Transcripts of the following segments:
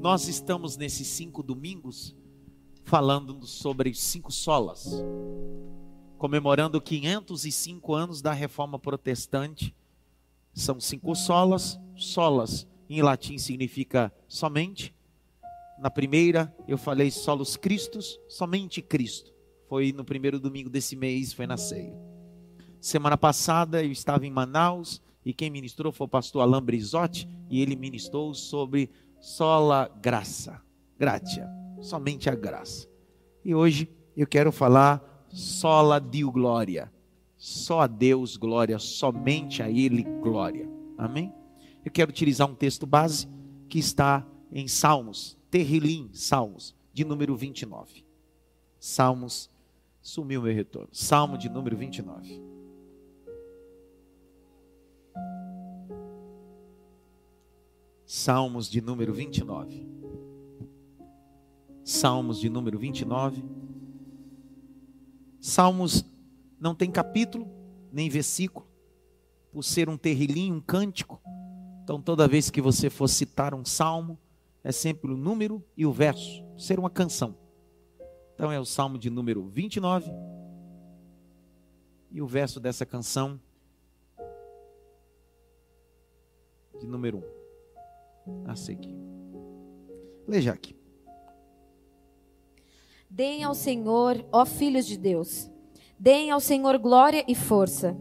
Nós estamos nesses cinco domingos falando sobre cinco solas, comemorando 505 anos da Reforma Protestante. São cinco solas, solas em latim significa somente. Na primeira eu falei solos Cristos, somente Cristo. Foi no primeiro domingo desse mês, foi na ceia. Semana passada eu estava em Manaus e quem ministrou foi o pastor Alain Brizotti e ele ministrou sobre sola graça, gratia, somente a graça. E hoje eu quero falar sola Dio glória, só a Deus glória, somente a Ele glória. Amém? Eu quero utilizar um texto base que está em Salmos, Terrilim, Salmos, de número 29. Salmos, sumiu meu retorno. Salmo de número 29. Salmos de número 29. Salmos de número 29. Salmos não tem capítulo, nem versículo, por ser um terrilinho, um cântico. Então, toda vez que você for citar um salmo, é sempre o número e o verso, ser uma canção. Então, é o salmo de número 29. E o verso dessa canção, de número 1 a seguir. Leia aqui. Deem ao Senhor, ó filhos de Deus, deem ao Senhor glória e força.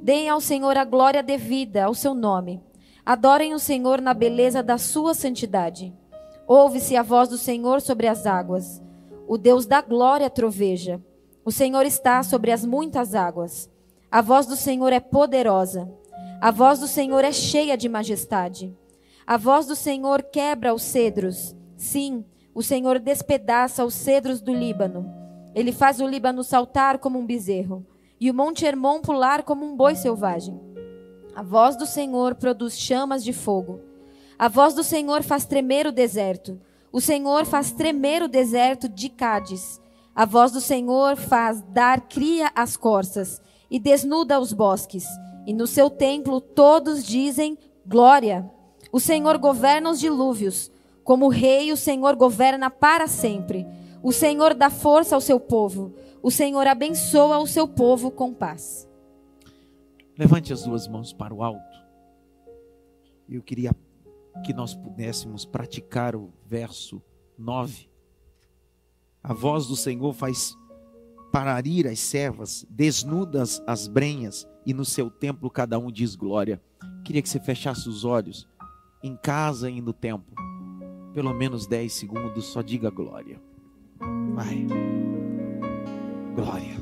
Deem ao Senhor a glória devida ao seu nome. Adorem o Senhor na beleza da sua santidade. Ouve-se a voz do Senhor sobre as águas. O Deus da glória troveja. O Senhor está sobre as muitas águas. A voz do Senhor é poderosa. A voz do Senhor é cheia de majestade. A voz do Senhor quebra os cedros. Sim, o Senhor despedaça os cedros do Líbano. Ele faz o Líbano saltar como um bezerro e o Monte Hermon pular como um boi selvagem. A voz do Senhor produz chamas de fogo. A voz do Senhor faz tremer o deserto. O Senhor faz tremer o deserto de Cádiz. A voz do Senhor faz dar cria às corças e desnuda os bosques. E no seu templo todos dizem glória. O Senhor governa os dilúvios. Como rei, o Senhor governa para sempre. O Senhor dá força ao seu povo. O Senhor abençoa o seu povo com paz. Levante as duas mãos para o alto. Eu queria que nós pudéssemos praticar o verso 9. A voz do Senhor faz pararir as servas, desnudas as brenhas, e no seu templo cada um diz glória. Queria que você fechasse os olhos em casa e no templo. Pelo menos 10 segundos, só diga glória. Vai. Glória.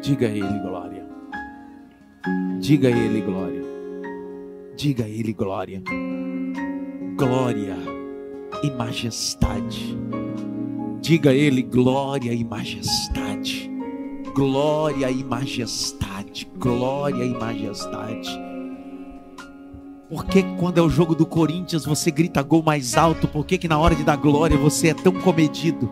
Diga a Ele glória. Diga a Ele glória. Diga a Ele glória. Glória e majestade. Diga a Ele glória e majestade. Glória e majestade. Glória e majestade. Por que quando é o jogo do Corinthians você grita gol mais alto? Por que, que na hora de dar glória você é tão comedido?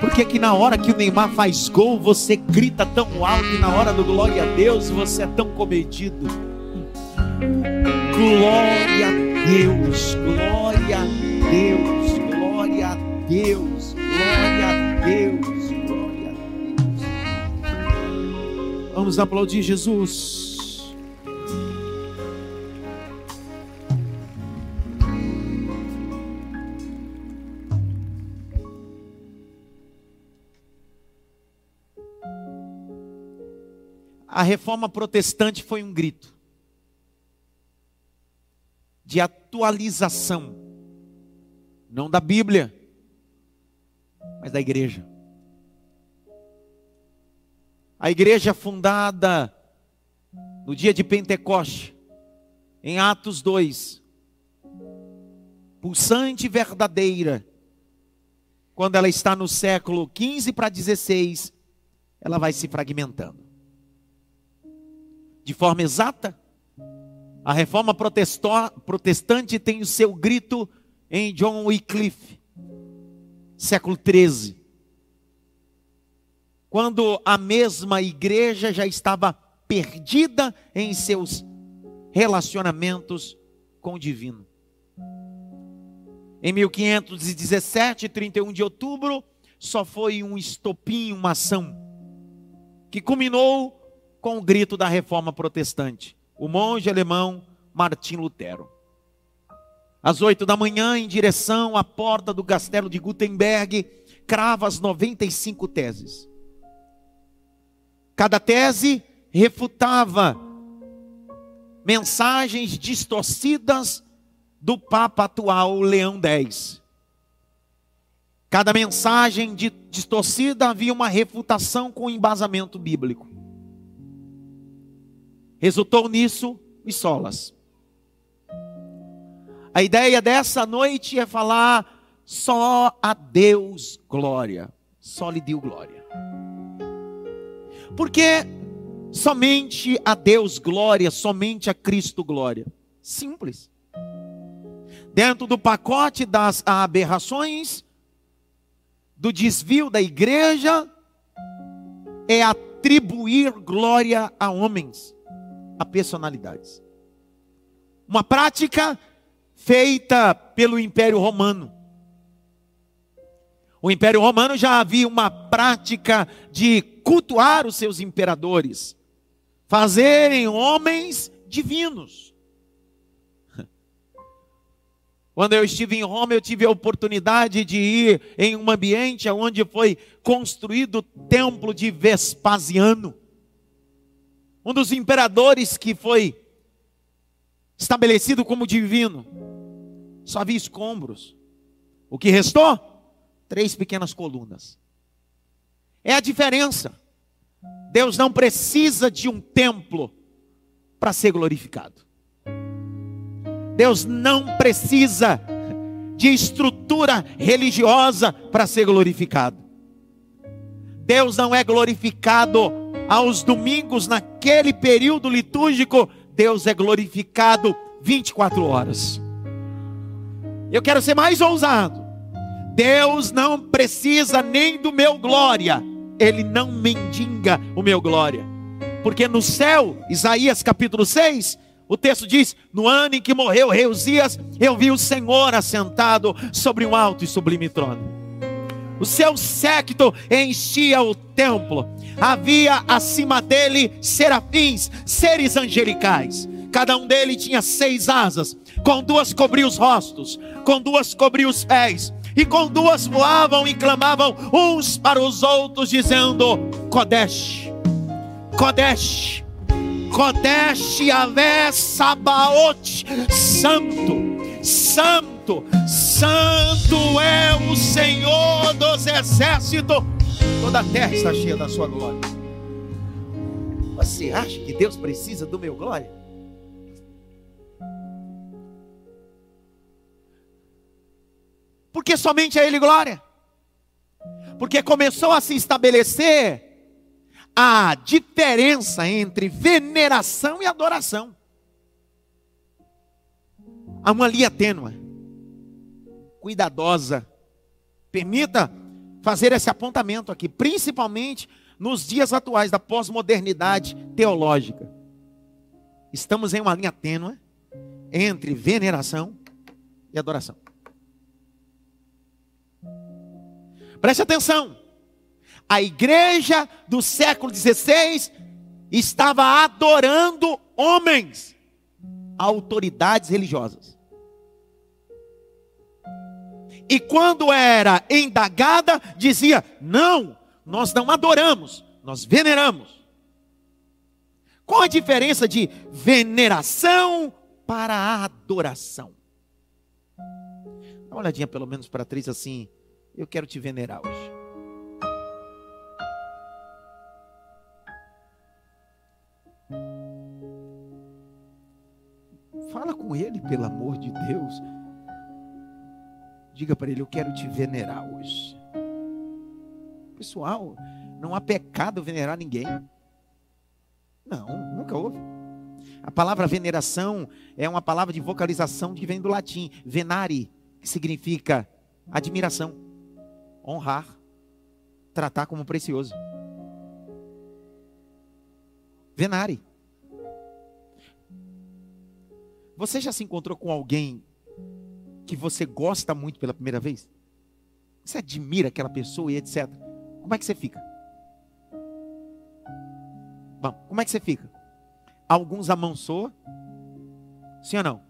Por que, que na hora que o Neymar faz gol você grita tão alto e na hora do glória a Deus você é tão comedido? Glória a Deus, glória a Deus, glória a Deus, glória a Deus, glória a Deus. Vamos aplaudir Jesus. A reforma protestante foi um grito de atualização, não da Bíblia, mas da igreja. A igreja fundada no dia de Pentecoste, em Atos 2, pulsante e verdadeira, quando ela está no século 15 para 16, ela vai se fragmentando de forma exata. A reforma protestante tem o seu grito em John Wycliffe, século 13. Quando a mesma igreja já estava perdida em seus relacionamentos com o divino. Em 1517, 31 de outubro, só foi um estopim, uma ação, que culminou com o grito da reforma protestante. O monge alemão Martim Lutero. Às oito da manhã, em direção à porta do castelo de Gutenberg, crava as 95 teses. Cada tese refutava mensagens distorcidas do Papa atual Leão X. Cada mensagem distorcida havia uma refutação com embasamento bíblico. Resultou nisso os solas. A ideia dessa noite é falar só a Deus glória. Só lhe deu glória. Porque somente a Deus glória, somente a Cristo glória. Simples. Dentro do pacote das aberrações, do desvio da igreja, é atribuir glória a homens, a personalidades. Uma prática feita pelo Império Romano. O Império Romano já havia uma prática de cultuar os seus imperadores, fazerem homens divinos. Quando eu estive em Roma, eu tive a oportunidade de ir em um ambiente onde foi construído o templo de Vespasiano, um dos imperadores que foi estabelecido como divino. Só havia escombros. O que restou? Três pequenas colunas. É a diferença. Deus não precisa de um templo para ser glorificado. Deus não precisa de estrutura religiosa para ser glorificado. Deus não é glorificado aos domingos naquele período litúrgico, Deus é glorificado 24 horas. Eu quero ser mais ousado. Deus não precisa nem do meu glória, Ele não mendiga o meu glória, porque no céu, Isaías capítulo 6, o texto diz: No ano em que morreu Uzias, eu vi o Senhor assentado sobre um alto e sublime trono. O seu séquito enchia o templo, havia acima dele serafins, seres angelicais. Cada um deles tinha seis asas, com duas cobriu os rostos, com duas cobriu os pés, e com duas voavam e clamavam uns para os outros, dizendo: Kodesh, Kodesh, Kodesh Yahvé Sabaote, Santo, Santo, Santo é o Senhor dos exércitos, toda a terra está cheia da sua glória. Você acha que Deus precisa do meu glória? Porque somente a Ele glória. Porque começou a se estabelecer a diferença entre veneração e adoração. Há uma linha tênue, cuidadosa. Permita fazer esse apontamento aqui, principalmente nos dias atuais da pós-modernidade teológica. Estamos em uma linha tênue entre veneração e adoração. Preste atenção. A igreja do século XVI estava adorando homens, autoridades religiosas. E quando era indagada, dizia: não, nós não adoramos, nós veneramos. Qual a diferença de veneração para adoração? Dá uma olhadinha pelo menos para três assim. Eu quero te venerar hoje. Fala com ele, pelo amor de Deus. Diga para ele: Eu quero te venerar hoje. Pessoal, não há pecado venerar ninguém. Não, nunca houve. A palavra veneração é uma palavra de vocalização que vem do latim, venare, que significa admiração honrar, tratar como precioso. Venare. Você já se encontrou com alguém que você gosta muito pela primeira vez? Você admira aquela pessoa e etc. Como é que você fica? Bom, como é que você fica? Alguns amansou, sim ou não?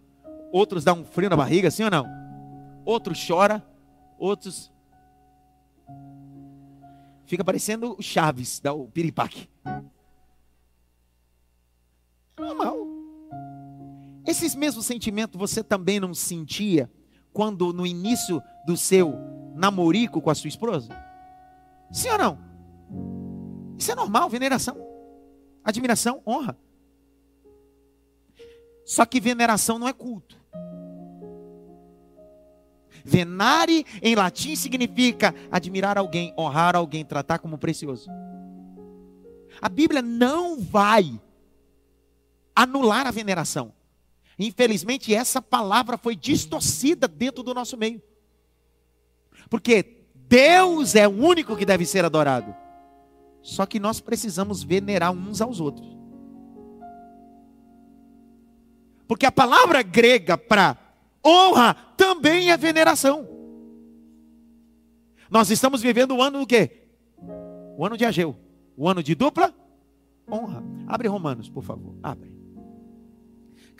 Outros dá um frio na barriga, sim ou não? Outros chora, outros fica parecendo o Chaves, da o piripaque. Normal. Esses mesmos sentimentos você também não sentia quando no início do seu namorico com a sua esposa? Sim ou não? Isso é normal, veneração admiração, honra. Só que veneração não é culto. Venare em latim significa admirar alguém, honrar alguém, tratar como precioso. A Bíblia não vai anular a veneração. Infelizmente, essa palavra foi distorcida dentro do nosso meio. Porque Deus é o único que deve ser adorado. Só que nós precisamos venerar uns aos outros. Porque a palavra grega para honra também é veneração. Nós estamos vivendo o ano do quê? O ano de Ageu. O ano de dupla honra. Abre Romanos, por favor. Abre.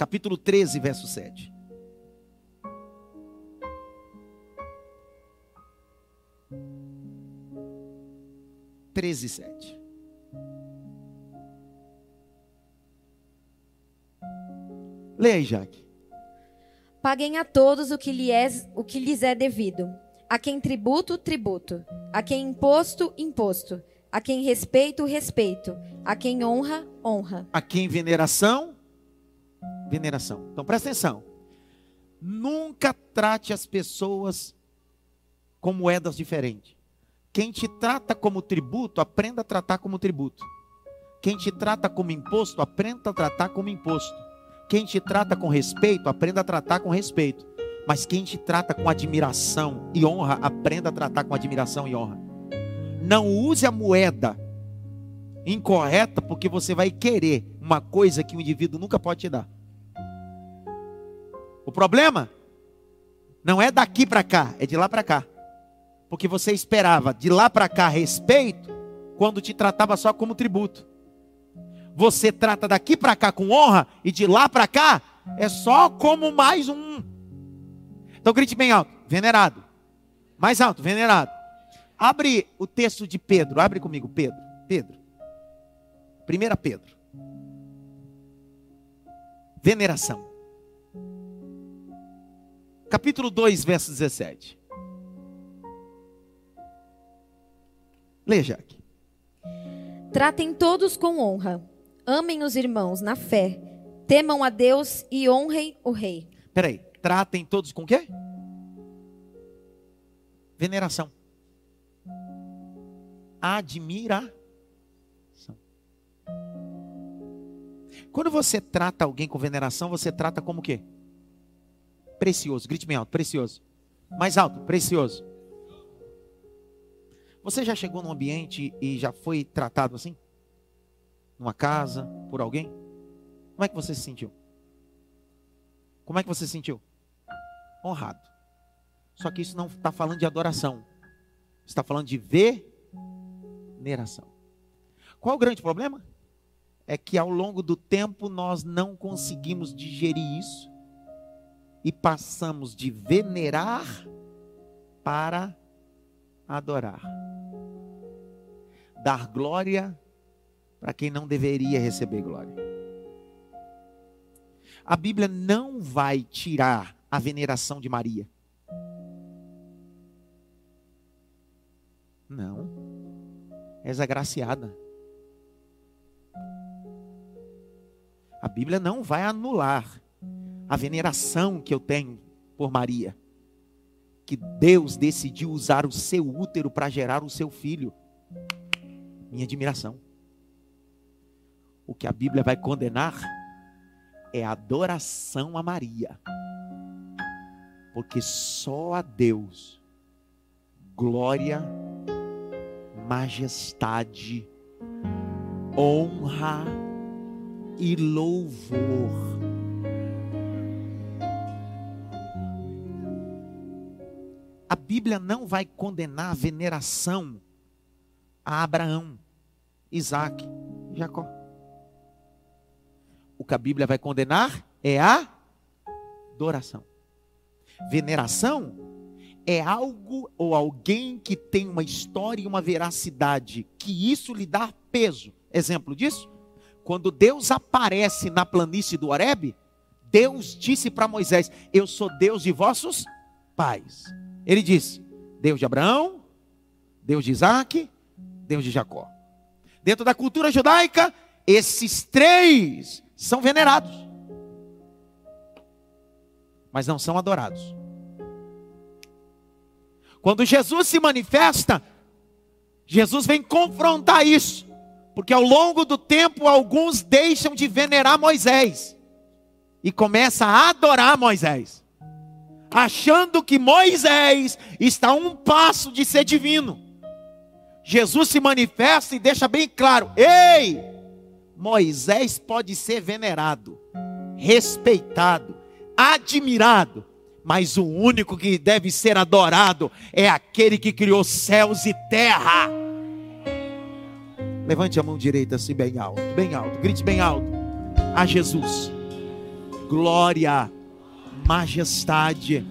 Capítulo 13, verso 7. 13, 7. Leia aí, Jaque. Paguem a todos o que, lhe é, o que lhes é devido. A quem tributo, tributo. A quem imposto, imposto. A quem respeito, respeito. A quem honra, honra. A quem veneração, veneração. Então presta atenção. Nunca trate as pessoas com moedas diferentes. Quem te trata como tributo, aprenda a tratar como tributo. Quem te trata como imposto, aprenda a tratar como imposto. Quem te trata com respeito, aprenda a tratar com respeito. Mas quem te trata com admiração e honra, aprenda a tratar com admiração e honra. Não use a moeda incorreta porque você vai querer uma coisa que o indivíduo nunca pode te dar. O problema não é daqui para cá, é de lá para cá porque você esperava de lá para cá respeito, quando te tratava só como tributo. Você trata daqui para cá com honra e de lá para cá é só como mais um. Então grite bem alto, venerado. Mais alto, venerado. Abre o texto de Pedro, abre comigo, Pedro. Pedro. Primeira Pedro. Veneração. Capítulo 2, verso 17. Leia, Jaque. Tratem todos com honra. Amem os irmãos na fé. Temam a Deus e honrem o rei. Peraí, tratem todos com quê? Veneração. Admiração. Quando você trata alguém com veneração, você trata como o quê? Precioso. Grite bem alto, precioso. Mais alto, precioso. Você já chegou num ambiente e já foi tratado assim? Numa casa, por alguém? Como é que você se sentiu? Como é que você se sentiu? Honrado. Só que isso não está falando de adoração. Está falando de veneração. Qual o grande problema? É que ao longo do tempo nós não conseguimos digerir isso e passamos de venerar para adorar dar glória para quem não deveria receber glória. A Bíblia não vai tirar a veneração de Maria. Não. És agraciada. A Bíblia não vai anular a veneração que eu tenho por Maria. Que Deus decidiu usar o seu útero para gerar o seu filho minha admiração. O que a Bíblia vai condenar é a adoração a Maria. Porque só a Deus glória, majestade, honra e louvor. Bíblia não vai condenar a veneração a Abraão, Isaac, Jacó. O que a Bíblia vai condenar é a adoração. Veneração é algo ou alguém que tem uma história e uma veracidade, que isso lhe dá peso. Exemplo disso? Quando Deus aparece na planície do Horebe, Deus disse para Moisés: Eu sou Deus de vossos pais. Ele disse: Deus de Abraão, Deus de Isaac, Deus de Jacó. Dentro da cultura judaica, esses três são venerados, mas não são adorados. Quando Jesus se manifesta, Jesus vem confrontar isso, porque ao longo do tempo alguns deixam de venerar Moisés e começa a adorar Moisés, achando que Moisés está a um passo de ser divino. Jesus se manifesta e deixa bem claro: ei, Moisés pode ser venerado, respeitado, admirado, mas o único que deve ser adorado é aquele que criou céus e terra. Levante a mão direita assim bem alto, bem alto, grite bem alto. A Jesus glória, majestade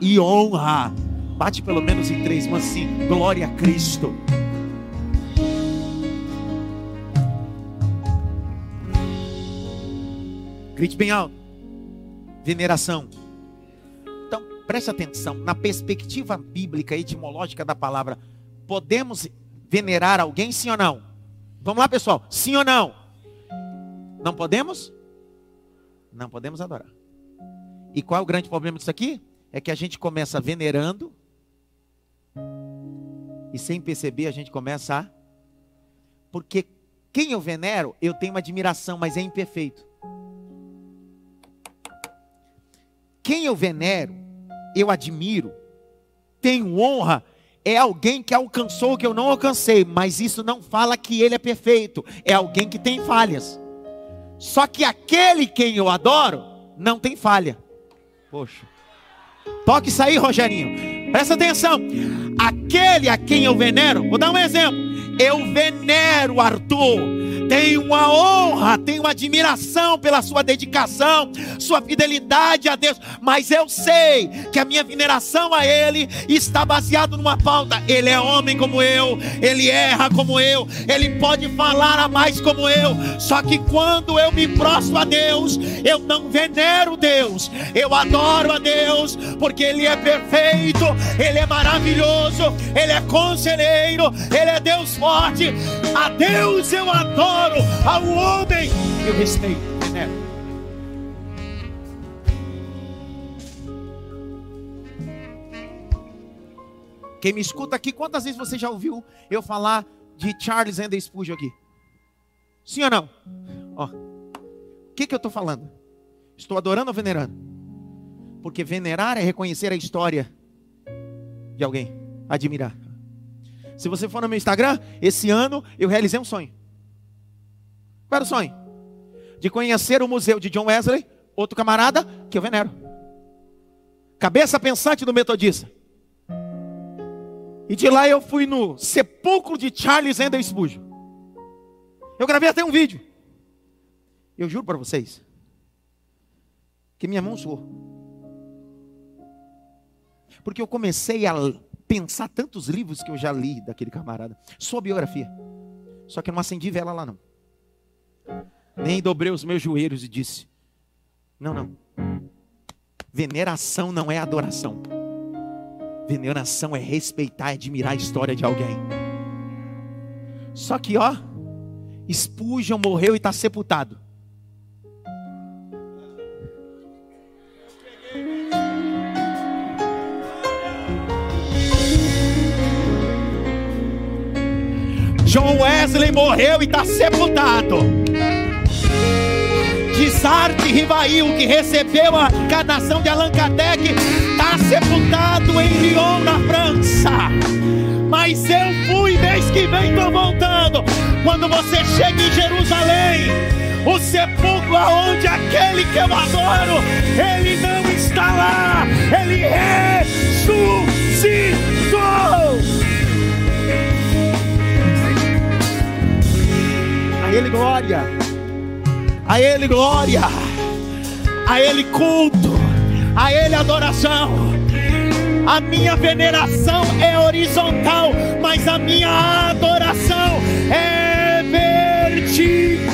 e honra. Bate pelo menos em três, mas sim, glória a Cristo. Grite bem alto. Veneração. Então, preste atenção. Na perspectiva bíblica etimológica da palavra, podemos venerar alguém, sim ou não? Vamos lá, pessoal. Sim ou não? Não podemos? Não podemos adorar. E qual é o grande problema disso aqui? É que a gente começa venerando e sem perceber a gente começa a porque quem eu venero, eu tenho uma admiração, mas é imperfeito. Quem eu venero, eu admiro, tenho honra, é alguém que alcançou o que eu não alcancei, mas isso não fala que ele é perfeito, é alguém que tem falhas. Só que aquele quem eu adoro não tem falha. Poxa. Toque isso aí, Rogerinho. Presta atenção. Aquele a quem eu venero, vou dar um exemplo. Eu venero Arthur tenho uma honra, tenho admiração pela sua dedicação, sua fidelidade a Deus, mas eu sei que a minha veneração a Ele está baseado numa pauta. Ele é homem como eu, ele erra como eu, ele pode falar a mais como eu. Só que quando eu me prostro a Deus, eu não venero Deus, eu adoro a Deus, porque Ele é perfeito, Ele é maravilhoso, Ele é conselheiro, Ele é Deus forte. A Deus eu adoro adoro, ao homem eu respeito, venero. Quem me escuta aqui, quantas vezes você já ouviu eu falar de Charles Andrew Spurgeon aqui? Sim ou não? O que, que eu estou falando? Estou adorando ou venerando? Porque venerar é reconhecer a história de alguém, admirar. Se você for no meu Instagram, esse ano eu realizei um sonho. Qual era o sonho? De conhecer o museu de John Wesley, outro camarada que eu venero. Cabeça pensante do metodista. E de lá eu fui no sepulcro de Charles Ender Spurgeon. Eu gravei até um vídeo. Eu juro para vocês que minha mão suou. Porque eu comecei a pensar tantos livros que eu já li daquele camarada, sua biografia. Só que eu não acendi vela lá não. Nem dobrei os meus joelhos e disse: Não, não. Veneração não é adoração. Veneração é respeitar e admirar a história de alguém. Só que, ó, Spurgeon morreu e está sepultado. John Wesley morreu e está sepultado de Zar Rivail, que recebeu a encarnação de Allan Kardec, está sepultado em Lyon, na França. Mas eu fui, mês que vem estou voltando. Quando você chega em Jerusalém, o sepulcro aonde aquele que eu adoro, ele não está lá, ele ressuscitou. A ele glória. A Ele glória. A Ele culto. A Ele adoração. A minha veneração é horizontal, mas a minha adoração é vertical.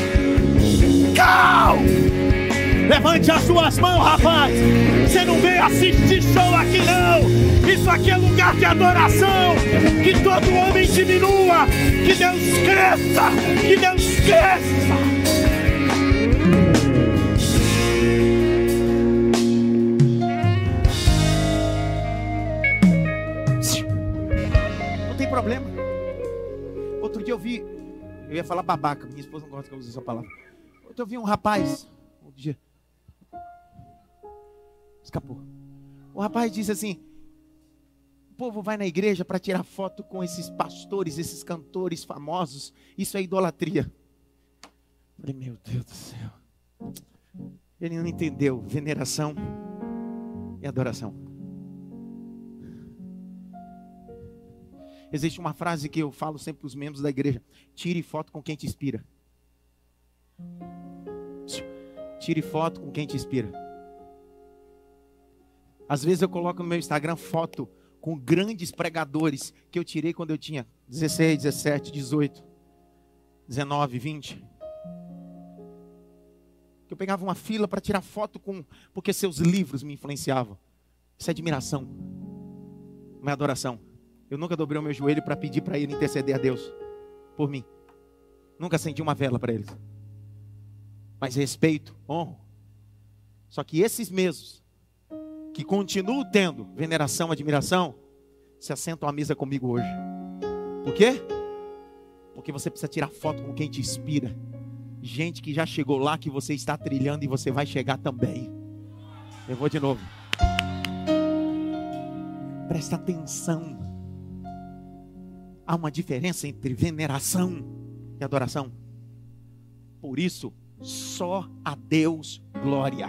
Levante as suas mãos, rapaz. Você não veio assistir show aqui, não. Isso aqui é lugar de adoração. Que todo homem diminua. Que Deus cresça. Que Deus cresça. Problema. Outro dia eu vi. Eu ia falar babaca. Minha esposa não gosta que eu use essa palavra. Outro dia eu vi um rapaz. Outro dia escapou. O rapaz disse assim: o povo vai na igreja para tirar foto com esses pastores, esses cantores famosos. Isso é idolatria. Eu falei, meu Deus do céu. Ele não entendeu veneração e adoração. Existe uma frase que eu falo sempre para os membros da igreja: tire foto com quem te inspira. Tire foto com quem te inspira. Às vezes eu coloco no meu Instagram foto com grandes pregadores que eu tirei quando eu tinha 16, 17, 18, 19, 20. Que eu pegava uma fila para tirar foto com, porque seus livros me influenciavam. Isso é admiração, não é adoração. Eu nunca dobrei o meu joelho para pedir para ele interceder a Deus por mim. Nunca acendi uma vela para eles. Mas respeito, honro. Só que esses mesmos que continuo tendo veneração, admiração, se assentam à mesa comigo hoje. Por quê? Porque você precisa tirar foto com quem te inspira. Gente que já chegou lá, que você está trilhando e você vai chegar também. Eu vou de novo. Presta atenção. Há uma diferença entre veneração e adoração. Por isso, só a Deus glória.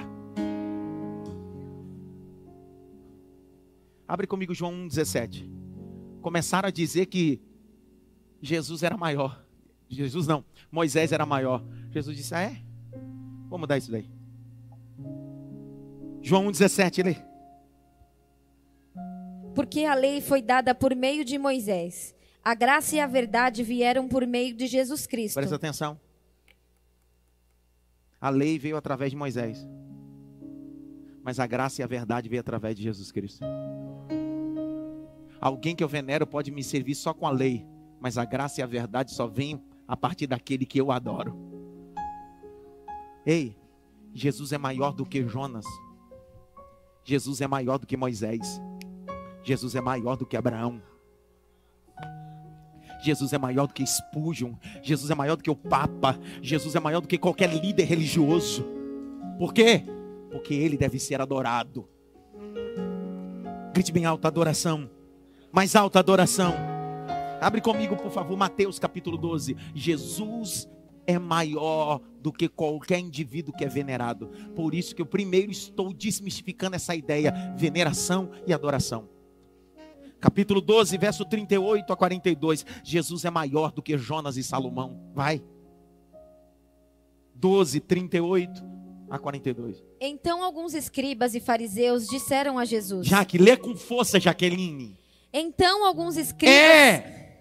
Abre comigo João 1,17. Começaram a dizer que Jesus era maior. Jesus não, Moisés era maior. Jesus disse: Ah, é? Vamos mudar isso daí. João 1,17, lê. Porque a lei foi dada por meio de Moisés. A graça e a verdade vieram por meio de Jesus Cristo. Presta atenção. A lei veio através de Moisés. Mas a graça e a verdade veio através de Jesus Cristo. Alguém que eu venero pode me servir só com a lei, mas a graça e a verdade só vêm a partir daquele que eu adoro. Ei, Jesus é maior do que Jonas. Jesus é maior do que Moisés. Jesus é maior do que Abraão. Jesus é maior do que Spurgeon. Jesus é maior do que o Papa. Jesus é maior do que qualquer líder religioso. Por quê? Porque ele deve ser adorado. Grite bem alto: adoração mais alta adoração. Abre comigo, por favor, Mateus capítulo 12. Jesus é maior do que qualquer indivíduo que é venerado. Por isso que eu primeiro estou desmistificando essa ideia, veneração e adoração. Capítulo 12, verso 38 a 42. Jesus é maior do que Jonas e Salomão. Vai. 12, 38 a 42. Então alguns escribas e fariseus disseram a Jesus: Jaque, lê com força, Jaqueline. Então alguns escribas É.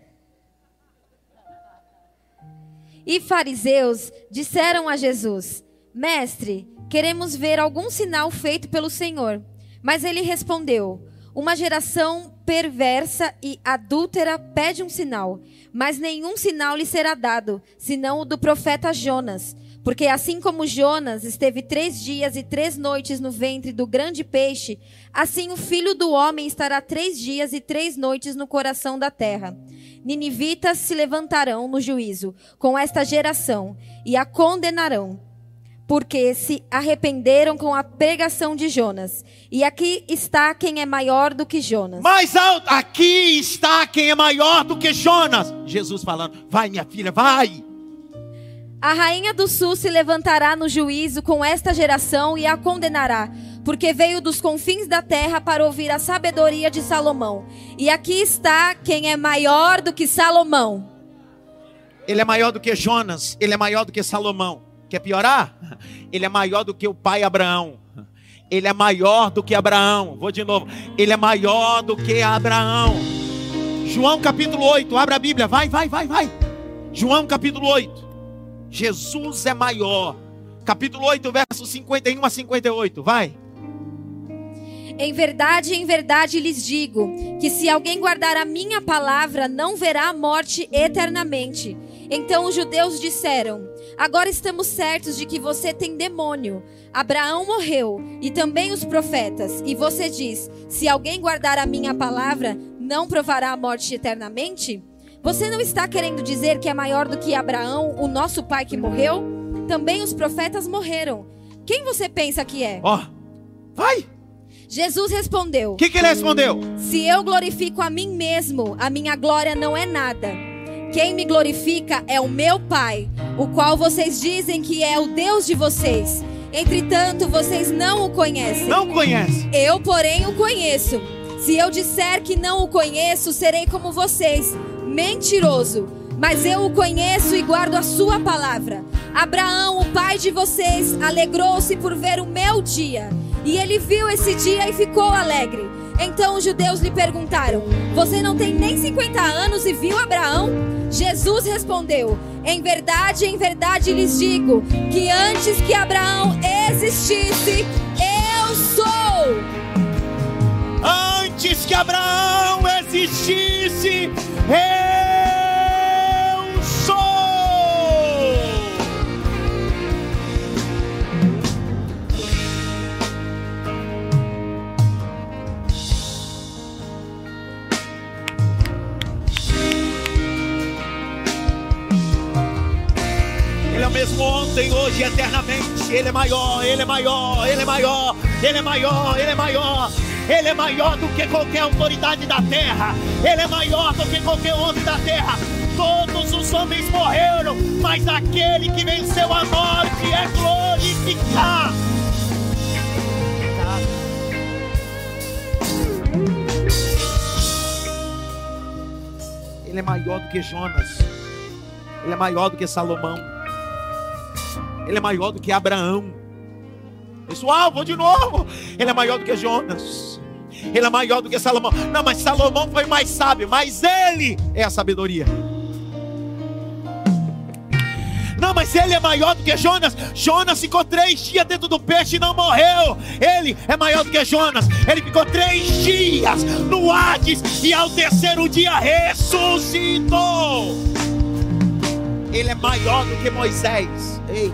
e fariseus disseram a Jesus: Mestre, queremos ver algum sinal feito pelo Senhor. Mas ele respondeu: Uma geração perversa e adúltera pede um sinal, mas nenhum sinal lhe será dado, senão o do profeta Jonas. Porque assim como Jonas esteve três dias e três noites no ventre do grande peixe, assim o filho do homem estará três dias e três noites no coração da terra. Ninivitas se levantarão no juízo com esta geração e a condenarão, porque se arrependeram com a pregação de Jonas. E aqui está quem é maior do que Jonas. Mais alto, aqui está quem é maior do que Jonas. Jesus falando: Vai, minha filha, vai. A rainha do sul se levantará no juízo com esta geração e a condenará, porque veio dos confins da terra para ouvir a sabedoria de Salomão. E aqui está quem é maior do que Salomão. Ele é maior do que Jonas, ele é maior do que Salomão. Quer piorar? Ele é maior do que o pai Abraão. Ele é maior do que Abraão. Vou de novo. Ele é maior do que Abraão. João capítulo 8, abra a Bíblia, vai, vai, vai, vai. João capítulo 8. Jesus é maior. Capítulo 8, versos 51 a 58, vai. Em verdade, em verdade lhes digo que se alguém guardar a minha palavra, não verá a morte eternamente. Então os judeus disseram: Agora estamos certos de que você tem demônio. Abraão morreu e também os profetas. E você diz: Se alguém guardar a minha palavra, não provará a morte eternamente? Você não está querendo dizer que é maior do que Abraão, o nosso pai que morreu? Também os profetas morreram. Quem você pensa que é? Ó, vai! Jesus respondeu: O que, que ele respondeu? Se eu glorifico a mim mesmo, a minha glória não é nada. Quem me glorifica é o meu Pai, o qual vocês dizem que é o Deus de vocês. Entretanto, vocês não o conhecem. Não conhece. Eu, porém, o conheço. Se eu disser que não o conheço, serei como vocês, mentiroso. Mas eu o conheço e guardo a sua palavra. Abraão, o pai de vocês, alegrou-se por ver o meu dia. E ele viu esse dia e ficou alegre. Então os judeus lhe perguntaram: Você não tem nem 50 anos e viu Abraão? Jesus respondeu: Em verdade, em verdade lhes digo que antes que Abraão existisse, eu sou. Antes que Abraão existisse, eu mesmo ontem, hoje e eternamente. Ele é maior, ele é maior, ele é maior, ele é maior, ele é maior. Ele é maior do que qualquer autoridade da terra. Ele é maior do que qualquer homem da terra. Todos os homens morreram, mas aquele que venceu a morte é glorificado. Ele é maior do que Jonas. Ele é maior do que Salomão. Ele é maior do que Abraão. Pessoal, vou de novo. Ele é maior do que Jonas. Ele é maior do que Salomão. Não, mas Salomão foi mais sábio, mas ele é a sabedoria. Não, mas ele é maior do que Jonas. Jonas ficou três dias dentro do peixe e não morreu. Ele é maior do que Jonas. Ele ficou três dias no Hades e ao terceiro dia ressuscitou. Ele é maior do que Moisés. Ei.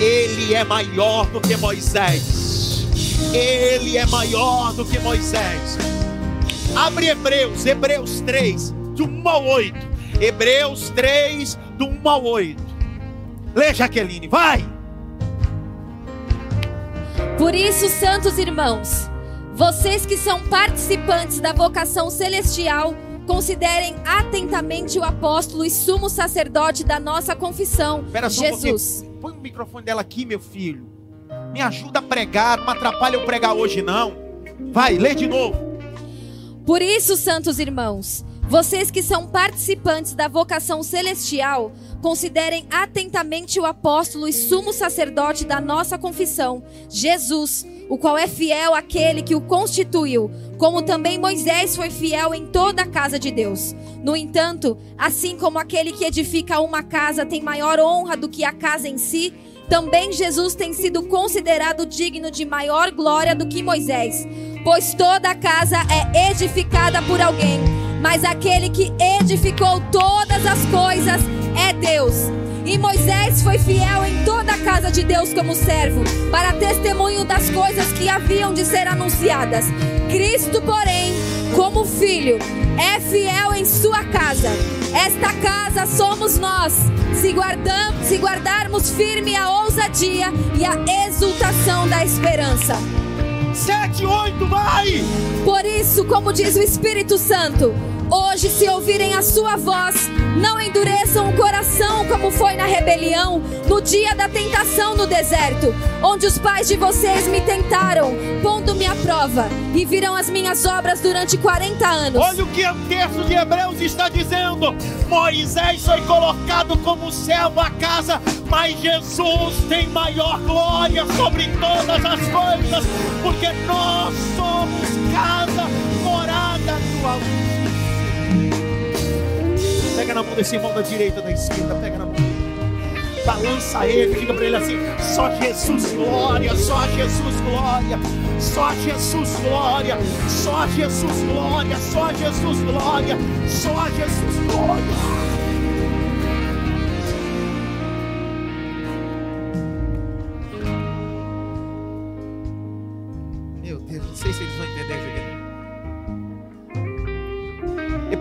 Ele é maior do que Moisés. Ele é maior do que Moisés. Abre Hebreus, Hebreus 3, de 1 ao 8. Hebreus 3, do 1 ao 8. Lê, Jaqueline, vai! Por isso, santos irmãos, vocês que são participantes da vocação celestial, considerem atentamente o apóstolo e sumo sacerdote da nossa confissão, um Jesus. pouquinho. Põe o microfone dela aqui, meu filho. Me ajuda a pregar, não atrapalha eu pregar hoje, não. Vai, lê de novo. Por isso, santos irmãos, vocês que são participantes da vocação celestial, considerem atentamente o apóstolo e sumo sacerdote da nossa confissão, Jesus, o qual é fiel àquele que o constituiu, como também Moisés foi fiel em toda a casa de Deus. No entanto, assim como aquele que edifica uma casa tem maior honra do que a casa em si, também Jesus tem sido considerado digno de maior glória do que Moisés, pois toda a casa é edificada por alguém, mas aquele que edificou todas as coisas é Deus. E Moisés foi fiel em toda a casa de Deus como servo, para testemunho das coisas que haviam de ser anunciadas. Cristo, porém, como filho, é fiel em sua casa. Esta casa somos nós, se, guardam, se guardarmos firme a ousadia e a exultação da esperança. 7, 8, vai! Por isso, como diz o Espírito Santo, hoje se ouvirem a sua voz, não endureçam o coração como foi na rebelião, no dia da tentação no deserto, onde os pais de vocês me tentaram, pondo-me à prova, e viram as minhas obras durante 40 anos. Olha o que o texto de Hebreus está dizendo: Moisés foi colocado como servo à casa, mas Jesus tem maior glória sobre todas as coisas, porque nós somos casa, morada do Altíssimo. Pega na mão desse irmão da direita, da esquerda, pega na mão. Balança ele, diga para ele assim: só Jesus glória, só Jesus glória, só Jesus glória, só Jesus glória, só Jesus glória, só Jesus glória.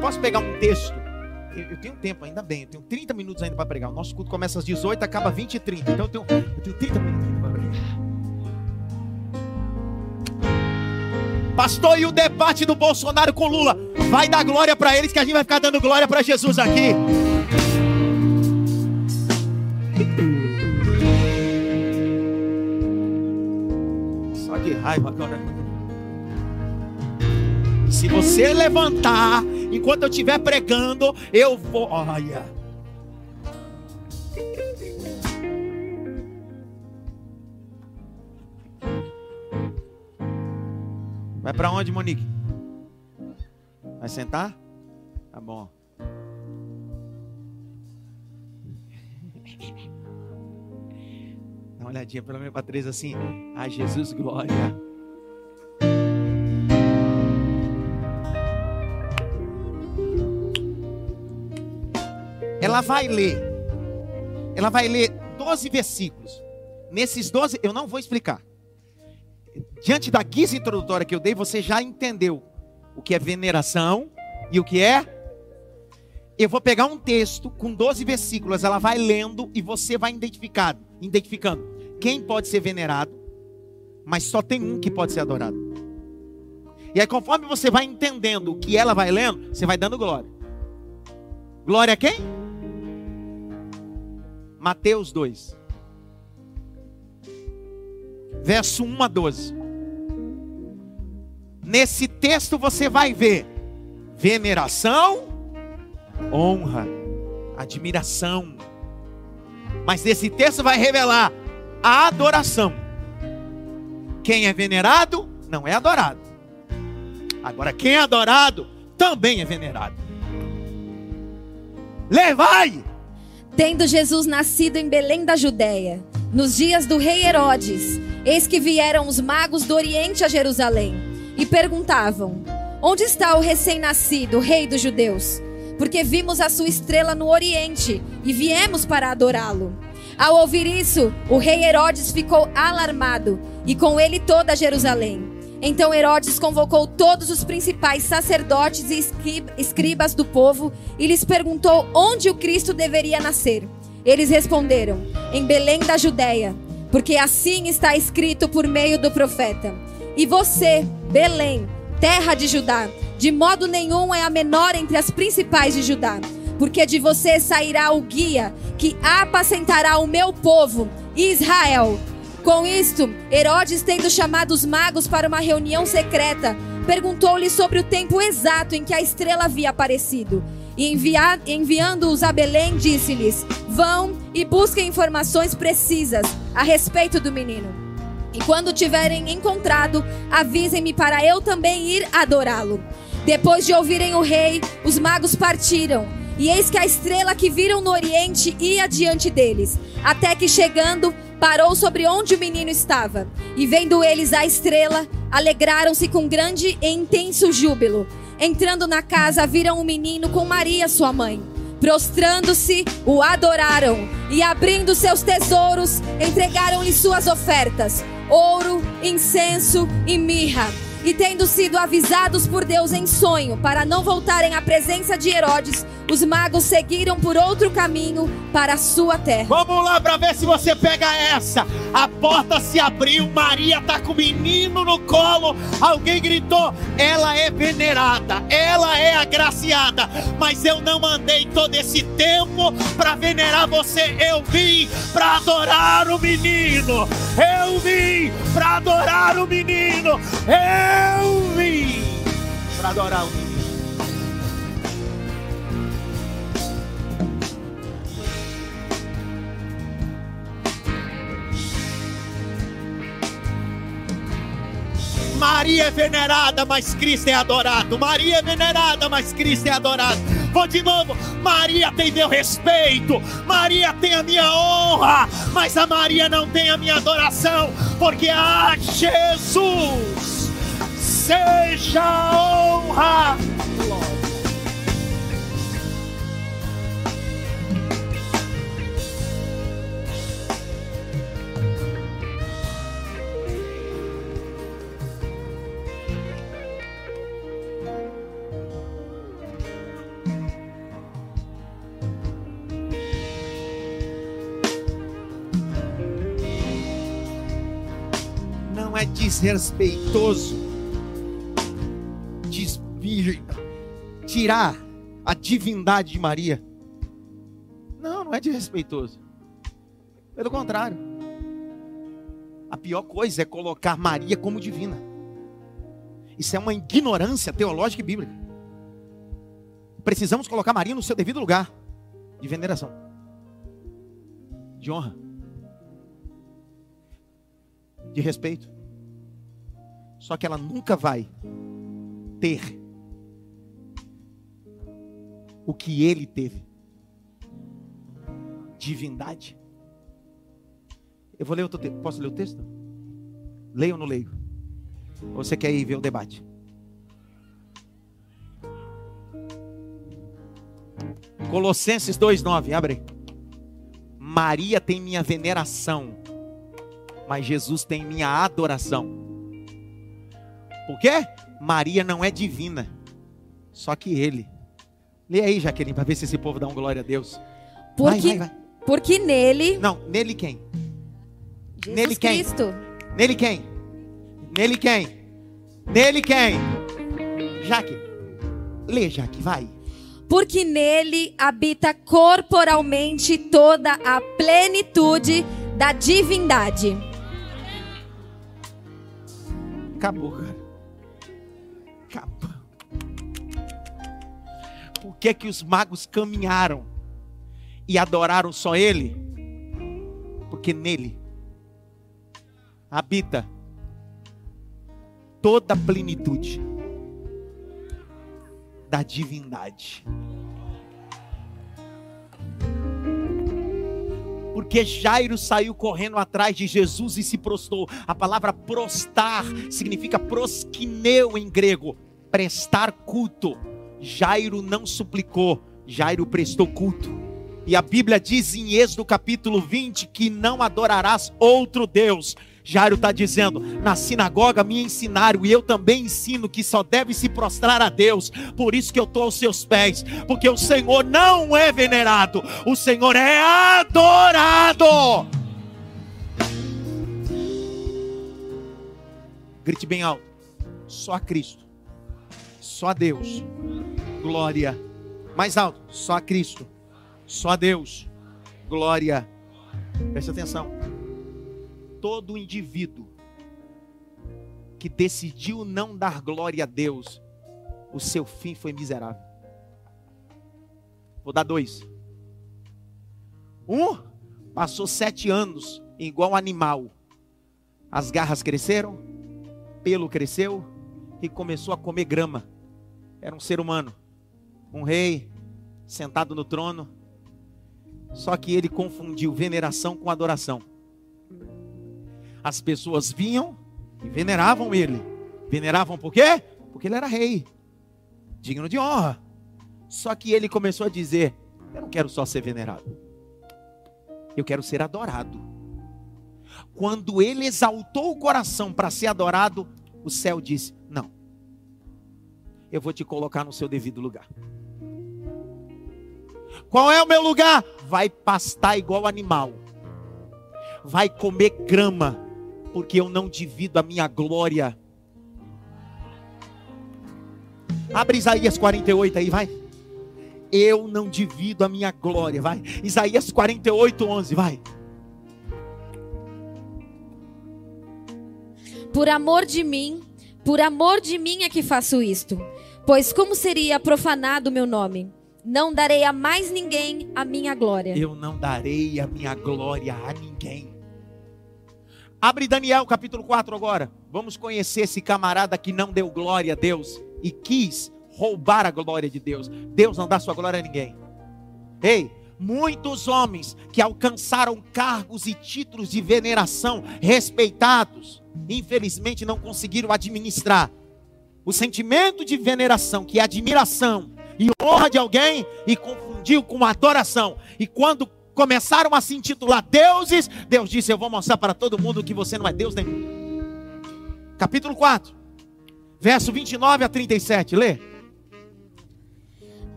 Posso pegar um texto eu, tenho tempo, ainda bem, eu tenho 30 minutos ainda para pregar. O nosso culto começa às 18, acaba 20 e 30. Então eu tenho, eu tenho 30 minutos para pregar. Pastor, e o debate do Bolsonaro com Lula? Vai dar glória para eles, que a gente vai ficar dando glória para Jesus aqui. Só de raiva agora. Se você levantar enquanto eu estiver pregando, eu vou. Olha. Vai para onde, Monique? Vai sentar? Tá bom. Dá uma olhadinha pela minha Patrícia assim. Ai, Jesus, glória. Ela vai ler, ela vai ler 12 versículos. Nesses 12, eu não vou explicar. Diante da guisa introdutória que eu dei, você já entendeu o que é veneração e o que é. Eu vou pegar um texto com 12 versículos, ela vai lendo e você vai identificando, identificando quem pode ser venerado, mas só tem um que pode ser adorado. E aí, conforme você vai entendendo o que ela vai lendo, você vai dando glória. Glória a quem? Mateus 2, verso 1 a 12. Nesse texto você vai ver veneração, honra, admiração. Mas nesse texto vai revelar a adoração. Quem é venerado não é adorado. Agora, quem é adorado também é venerado. Levai Tendo Jesus nascido em Belém da Judéia, nos dias do rei Herodes, eis que vieram os magos do Oriente a Jerusalém e perguntavam: Onde está o recém-nascido, rei dos judeus? Porque vimos a sua estrela no Oriente e viemos para adorá-lo. Ao ouvir isso, o rei Herodes ficou alarmado e com ele toda Jerusalém. Então Herodes convocou todos os principais sacerdotes e escribas do povo e lhes perguntou onde o Cristo deveria nascer. Eles responderam: Em Belém da Judéia, porque assim está escrito por meio do profeta. E você, Belém, terra de Judá, de modo nenhum é a menor entre as principais de Judá, porque de você sairá o guia que apacentará o meu povo, Israel. Com isto, Herodes, tendo chamado os magos para uma reunião secreta, perguntou-lhes sobre o tempo exato em que a estrela havia aparecido. E enviando-os a Belém, disse-lhes: Vão e busquem informações precisas a respeito do menino. E quando tiverem encontrado, avisem-me para eu também ir adorá-lo. Depois de ouvirem o rei, os magos partiram. E eis que a estrela que viram no oriente ia diante deles, até que chegando, parou sobre onde o menino estava. E vendo eles a estrela, alegraram-se com grande e intenso júbilo. Entrando na casa, viram o menino com Maria, sua mãe. Prostrando-se, o adoraram e, abrindo seus tesouros, entregaram-lhe suas ofertas: ouro, incenso e mirra. E tendo sido avisados por Deus em sonho para não voltarem à presença de Herodes, os magos seguiram por outro caminho para a sua terra. Vamos lá para ver se você pega essa. A porta se abriu, Maria está com o menino no colo. Alguém gritou: Ela é venerada, ela é agraciada. Mas eu não mandei todo esse tempo para venerar você. Eu vim para adorar o menino. Eu vim para adorar o menino. Eu vim para adorar o menino. Maria é venerada, mas Cristo é adorado. Maria é venerada, mas Cristo é adorado. Vou de novo. Maria tem meu respeito. Maria tem a minha honra. Mas a Maria não tem a minha adoração. Porque a Jesus seja honra. Desrespeitoso tirar a divindade de Maria. Não, não é desrespeitoso. Pelo contrário. A pior coisa é colocar Maria como divina. Isso é uma ignorância teológica e bíblica. Precisamos colocar Maria no seu devido lugar de veneração, de honra, de respeito. Só que ela nunca vai ter o que ele teve. Divindade. Eu vou ler outro texto. Posso ler o texto? Leio ou não leio? Ou você quer ir ver o debate? Colossenses 2,9, abre. Maria tem minha veneração, mas Jesus tem minha adoração. Por quê? Maria não é divina, só que ele. Lê aí, Jaqueline, para ver se esse povo dá um glória a Deus. Porque, vai, vai, vai. porque nele. Não, nele quem? Jesus nele quem? Cristo. Nele quem? Nele quem? Nele quem? Jaque. Lê, Jaque, vai. Porque nele habita corporalmente toda a plenitude da divindade. Acabou, Que que os magos caminharam e adoraram só ele? Porque nele habita toda a plenitude da divindade. porque Jairo saiu correndo atrás de Jesus e se prostrou. A palavra prostar significa prosquineu em grego, prestar culto. Jairo não suplicou, Jairo prestou culto. E a Bíblia diz em Êxodo capítulo 20 que não adorarás outro Deus, Jairo está dizendo: na sinagoga me ensinaram e eu também ensino que só deve se prostrar a Deus. Por isso que eu estou aos seus pés, porque o Senhor não é venerado, o Senhor é adorado. Grite bem alto: só a Cristo, só a Deus, glória. Mais alto: só a Cristo, só a Deus, glória. Preste atenção todo indivíduo que decidiu não dar glória a Deus, o seu fim foi miserável. Vou dar dois. Um passou sete anos igual animal. As garras cresceram, pelo cresceu e começou a comer grama. Era um ser humano, um rei sentado no trono. Só que ele confundiu veneração com adoração. As pessoas vinham e veneravam ele. Veneravam por quê? Porque ele era rei, digno de honra. Só que ele começou a dizer: Eu não quero só ser venerado, eu quero ser adorado. Quando ele exaltou o coração para ser adorado, o céu disse: Não, eu vou te colocar no seu devido lugar. Qual é o meu lugar? Vai pastar igual animal. Vai comer grama, porque eu não divido a minha glória. Abre Isaías 48 aí, vai. Eu não divido a minha glória, vai. Isaías 48, 11, vai. Por amor de mim, por amor de mim é que faço isto. Pois como seria profanado o meu nome? Não darei a mais ninguém a minha glória. Eu não darei a minha glória a ninguém. Abre Daniel capítulo 4 agora. Vamos conhecer esse camarada que não deu glória a Deus e quis roubar a glória de Deus. Deus não dá sua glória a ninguém. Ei, muitos homens que alcançaram cargos e títulos de veneração respeitados, infelizmente não conseguiram administrar o sentimento de veneração, que é admiração e honra de alguém, e confundiu com adoração. E quando começaram a se intitular deuses, Deus disse: Eu vou mostrar para todo mundo que você não é Deus nenhum. Capítulo 4, verso 29 a 37, lê.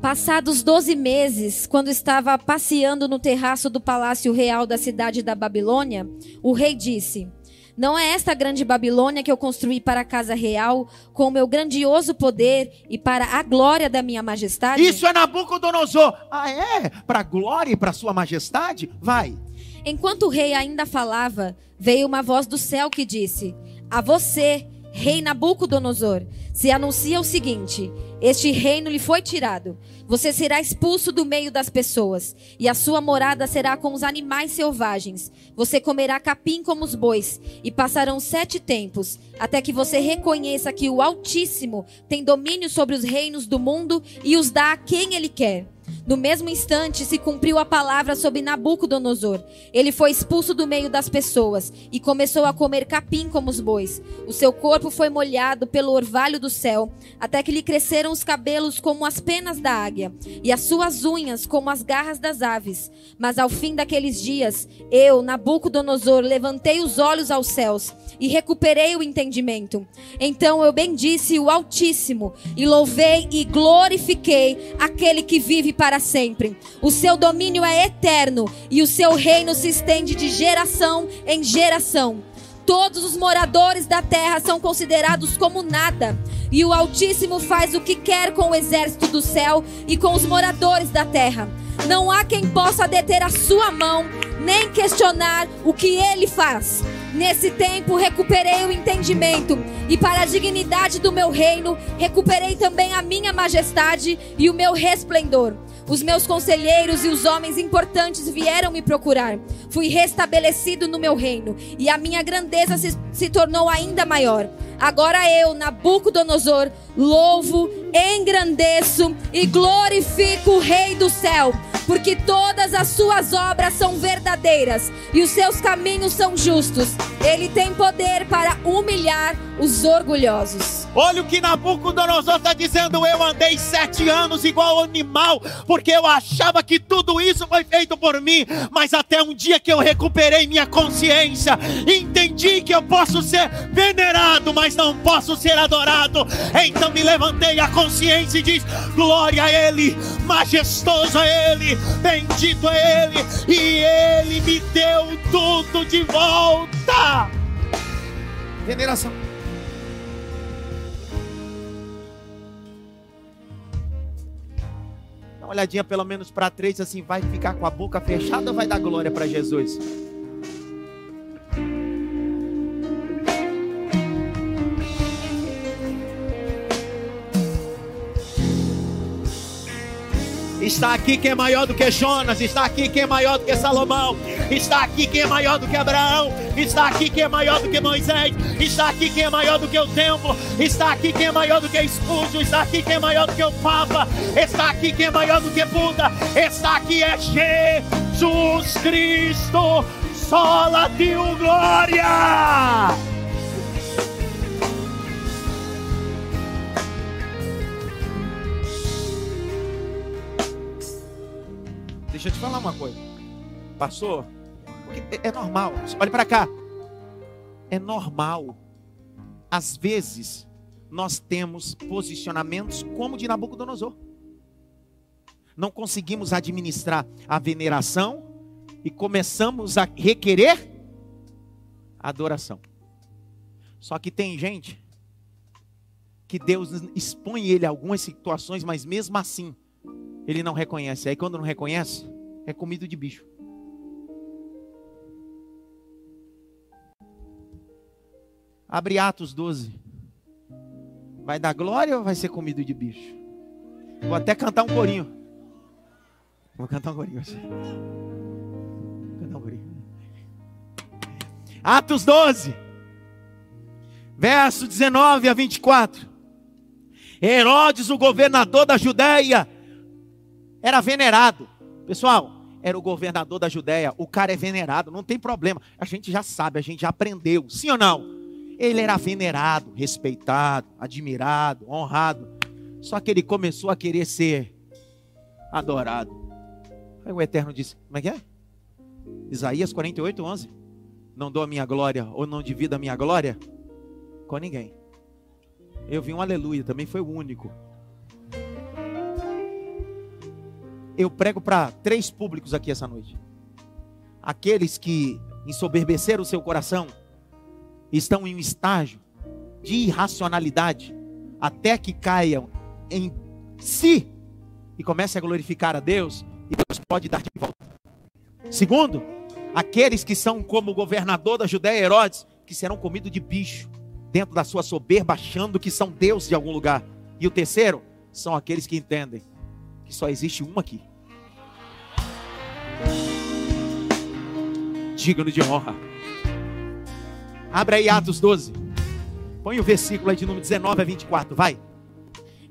Passados doze meses, quando estava passeando no terraço do palácio real da cidade da Babilônia, o rei disse: Não é esta grande Babilônia que eu construí para a casa real, com o meu grandioso poder e para a glória da minha majestade? Isso é Nabucodonosor. Ah, é? Para a glória e para a sua majestade? Vai. Enquanto o rei ainda falava, veio uma voz do céu que disse: A você, rei Nabucodonosor, se anuncia o seguinte: Este reino lhe foi tirado. Você será expulso do meio das pessoas, e a sua morada será com os animais selvagens. Você comerá capim como os bois, e passarão sete tempos, até que você reconheça que o Altíssimo tem domínio sobre os reinos do mundo e os dá a quem ele quer. No mesmo instante se cumpriu a palavra sobre Nabucodonosor. Ele foi expulso do meio das pessoas e começou a comer capim como os bois. O seu corpo foi molhado pelo orvalho do céu, até que lhe cresceram os cabelos como as penas da águia, e as suas unhas como as garras das aves. Mas ao fim daqueles dias, eu, Nabucodonosor, levantei os olhos aos céus e recuperei o entendimento. Então eu bendisse o Altíssimo e louvei e glorifiquei aquele que vive para sempre. O seu domínio é eterno e o seu reino se estende de geração em geração. Todos os moradores da terra são considerados como nada, e o Altíssimo faz o que quer com o exército do céu e com os moradores da terra. Não há quem possa deter a sua mão, nem questionar o que ele faz. Nesse tempo recuperei o entendimento, e para a dignidade do meu reino, recuperei também a minha majestade e o meu resplendor. Os meus conselheiros e os homens importantes vieram me procurar. Fui restabelecido no meu reino, e a minha grandeza se, se tornou ainda maior. Agora eu, Nabucodonosor, louvo, engrandeço e glorifico o Rei do céu, porque todas as suas obras são verdadeiras e os seus caminhos são justos. Ele tem poder para humilhar os orgulhosos. Olha o que Nabucodonosor está dizendo. Eu andei sete anos igual animal, porque eu achava que tudo isso foi feito por mim. Mas até um dia que eu recuperei minha consciência, entendi que eu posso ser venerado, mas não posso ser adorado. Então me levantei a consciência e diz: Glória a Ele, majestoso a Ele, bendito a Ele, e Ele me deu tudo de volta. Veneração. Uma olhadinha pelo menos para três, assim, vai ficar com a boca fechada ou vai dar glória para Jesus? Está aqui quem é maior do que Jonas, está aqui quem é maior do que Salomão, está aqui quem é maior do que Abraão, está aqui quem é maior do que Moisés, está aqui quem é maior do que o templo, está aqui quem é maior do que Espúrgio, está aqui quem é maior do que o Papa, está aqui quem é maior do que Buda, está aqui é Jesus Cristo, sola dio glória! Deixa eu te falar uma coisa. Passou? É, normal. Olhe para cá. É normal. Às vezes, nós temos posicionamentos como de Nabucodonosor. não conseguimos administrar a veneração e começamos a requerer adoração. Só que tem gente que Deus expõe ele a algumas situações, mas mesmo assim ele não reconhece. Aí quando não reconhece, é comido de bicho. Abre Atos 12. Vai dar glória ou vai ser comido de bicho? Vou até cantar um corinho. Vou cantar um corinho. Vou cantar um corinho. Atos 12, verso 19 a 24. Herodes, o governador da Judéia, era venerado. Pessoal, era o governador da Judéia. O cara é venerado, não tem problema. A gente já sabe, a gente já aprendeu. Sim ou não? Ele era venerado, respeitado, admirado, honrado. Só que ele começou a querer ser adorado. Aí o Eterno disse: Como é que é? Isaías 48, 11. Não dou a minha glória ou não divido a minha glória com ninguém. Eu vi um aleluia, também foi o único. Eu prego para três públicos aqui essa noite. Aqueles que ensoberbeceram o seu coração, estão em um estágio de irracionalidade, até que caiam em si e comecem a glorificar a Deus, e Deus pode dar de volta. Segundo, aqueles que são como o governador da Judéia, Herodes, que serão comidos de bicho, dentro da sua soberba, achando que são Deus de algum lugar. E o terceiro, são aqueles que entendem que só existe um aqui. Digno de honra. Abra aí Atos 12. Põe o versículo aí de número 19 a 24, vai.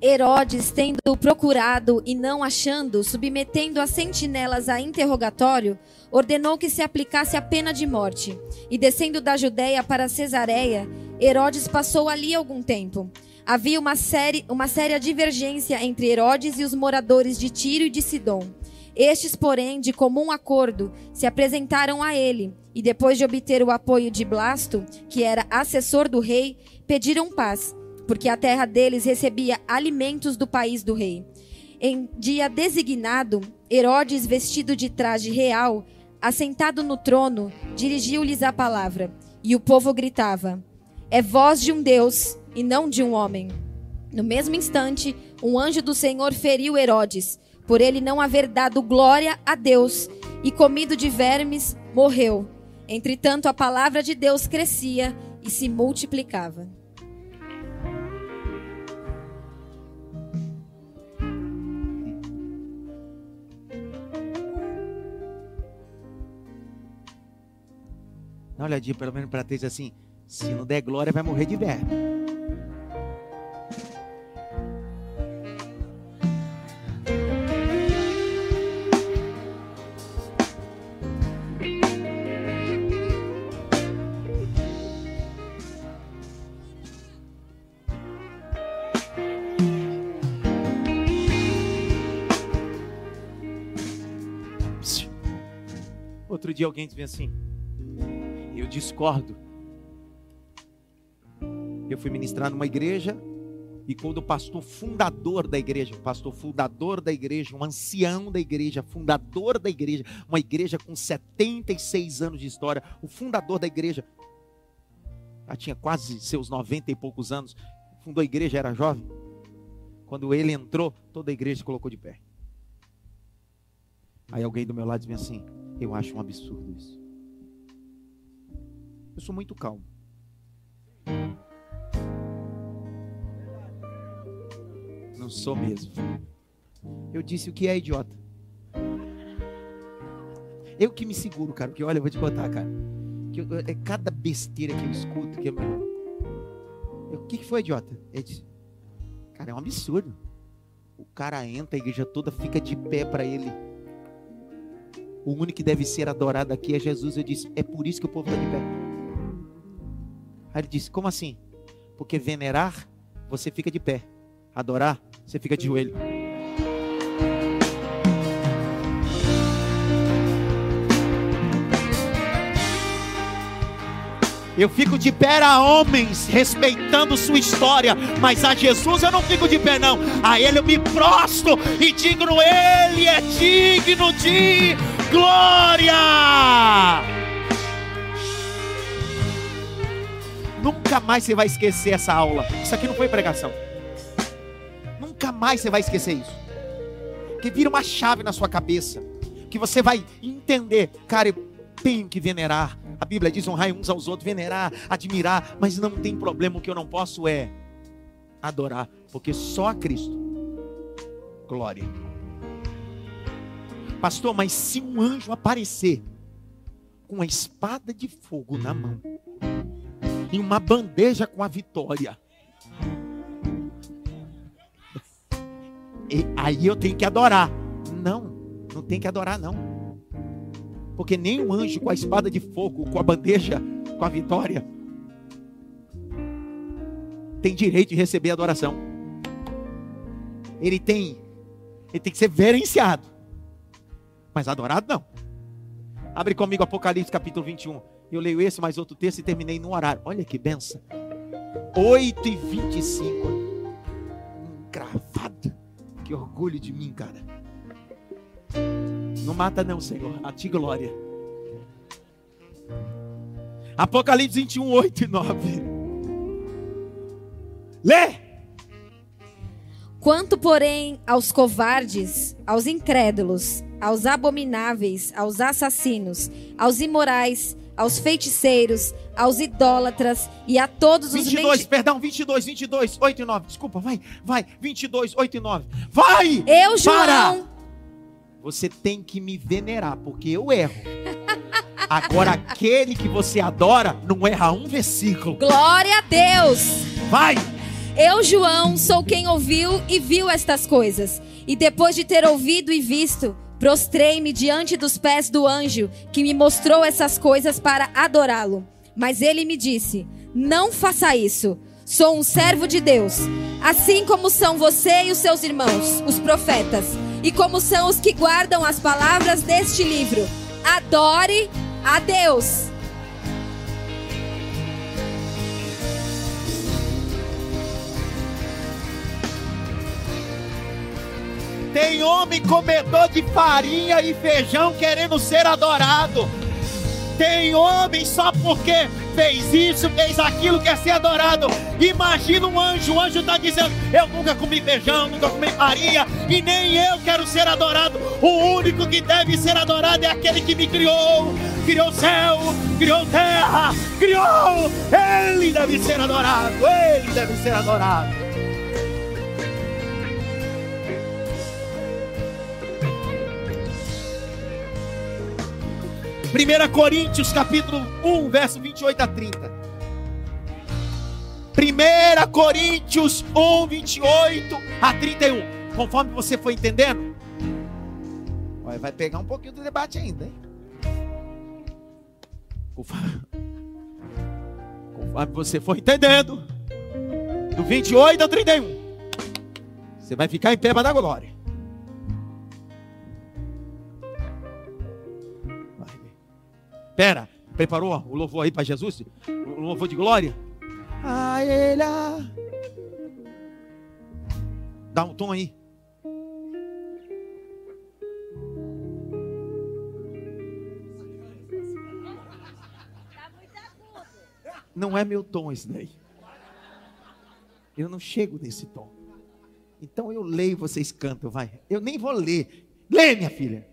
Herodes, tendo procurado e não achando, submetendo as sentinelas a interrogatório, ordenou que se aplicasse a pena de morte. E descendo da Judéia para Cesareia, Herodes passou ali algum tempo. Havia uma, série, uma séria divergência entre Herodes e os moradores de Tiro e de Sidom. Estes, porém, de comum acordo, se apresentaram a ele e, depois de obter o apoio de Blasto, que era assessor do rei, pediram paz porque a terra deles recebia alimentos do país do rei. Em dia designado, Herodes, vestido de traje real, assentado no trono, dirigiu-lhes a palavra, e o povo gritava: É voz de um Deus e não de um homem. No mesmo instante, um anjo do Senhor feriu Herodes, por ele não haver dado glória a Deus, e comido de vermes, morreu. Entretanto, a palavra de Deus crescia e se multiplicava. Dá uma olhadinha pelo menos para três assim. Se não der glória, vai morrer de verme. Outro dia alguém disse assim: eu discordo. Eu fui ministrar numa igreja e quando o pastor fundador da igreja, pastor fundador da igreja, um ancião da igreja, fundador da igreja, uma igreja com 76 anos de história, o fundador da igreja, já tinha quase seus 90 e poucos anos, fundou a igreja, era jovem. Quando ele entrou, toda a igreja se colocou de pé. Aí alguém do meu lado disse assim: Eu acho um absurdo isso. Eu sou muito calmo. Não sou mesmo. Eu disse o que é idiota. Eu que me seguro, cara. Porque olha, eu vou te contar, cara. Que eu, é cada besteira que eu escuto. Que eu, o que, que foi, idiota? Ele disse, cara, é um absurdo. O cara entra, a igreja toda fica de pé para ele. O único que deve ser adorado aqui é Jesus. Eu disse, é por isso que o povo está de pé. Aí ele disse: Como assim? Porque venerar, você fica de pé. Adorar, você fica de joelho. Eu fico de pé a homens, respeitando sua história, mas a Jesus eu não fico de pé, não. A Ele eu me prostro e digno, Ele é digno de glória. Nunca mais você vai esquecer essa aula. Isso aqui não foi pregação. Nunca mais você vai esquecer isso. Que vira uma chave na sua cabeça. Que você vai entender, cara, eu tenho que venerar. A Bíblia diz honrar uns aos outros, venerar, admirar, mas não tem problema. O que eu não posso é adorar, porque só a Cristo. Glória. Pastor, mas se um anjo aparecer com a espada de fogo na mão e uma bandeja com a vitória, e aí eu tenho que adorar. Não, não tem que adorar não. Porque nem um anjo com a espada de fogo, com a bandeja, com a vitória, tem direito de receber adoração. Ele tem, ele tem que ser verenciado, mas adorado não. Abre comigo Apocalipse capítulo 21. Eu leio esse mais outro texto e terminei no horário. Olha que benção. 8 e 25. Cravado. Que orgulho de mim, cara. Não mata não, Senhor. A ti glória. Apocalipse 21, 8 e 9. Lê! Quanto, porém, aos covardes, aos incrédulos, aos abomináveis, aos assassinos, aos imorais, aos feiticeiros, aos idólatras e a todos os 22, menti... perdão, 22, 22, 8 e 9. Desculpa, vai, vai. 22, 8 e 9. Vai! Eu, João, Para! Você tem que me venerar, porque eu erro. Agora, aquele que você adora não erra um versículo. Glória a Deus! Vai! Eu, João, sou quem ouviu e viu estas coisas. E depois de ter ouvido e visto, prostrei-me diante dos pés do anjo que me mostrou essas coisas para adorá-lo. Mas ele me disse: Não faça isso. Sou um servo de Deus, assim como são você e os seus irmãos, os profetas e como são os que guardam as palavras deste livro. Adore a Deus. Tem homem comedor de farinha e feijão querendo ser adorado. Tem homem só porque fez isso, fez aquilo, quer ser adorado. Imagina um anjo, o anjo está dizendo: Eu nunca comi feijão, nunca comi farinha, e nem eu quero ser adorado. O único que deve ser adorado é aquele que me criou, criou céu, criou terra, criou. Ele deve ser adorado, ele deve ser adorado. 1 Coríntios capítulo 1, verso 28 a 30. 1 Coríntios 1, 28 a 31. Conforme você foi entendendo, vai pegar um pouquinho do debate ainda, hein? Conforme você for entendendo, do 28 ao 31, você vai ficar em pé para dar glória. Pera, preparou o louvor aí para Jesus? O louvor de glória? A ele. Dá um tom aí. Não é meu tom esse daí. Eu não chego nesse tom. Então eu leio, vocês cantam, vai. Eu nem vou ler. Lê, minha filha.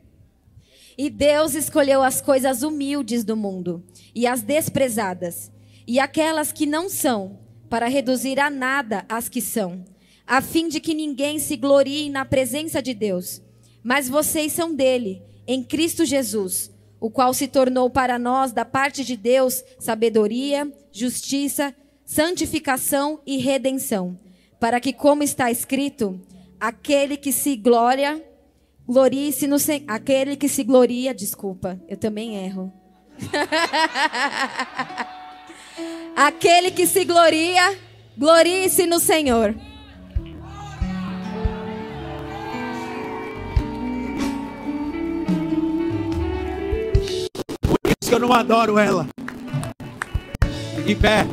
E Deus escolheu as coisas humildes do mundo e as desprezadas, e aquelas que não são, para reduzir a nada as que são, a fim de que ninguém se glorie na presença de Deus. Mas vocês são dele, em Cristo Jesus, o qual se tornou para nós, da parte de Deus, sabedoria, justiça, santificação e redenção, para que, como está escrito, aquele que se glória Glorie-se no Senhor. Aquele que se gloria, desculpa, eu também erro. Aquele que se gloria, glorie-se no Senhor. Por isso que eu não adoro ela. De pé.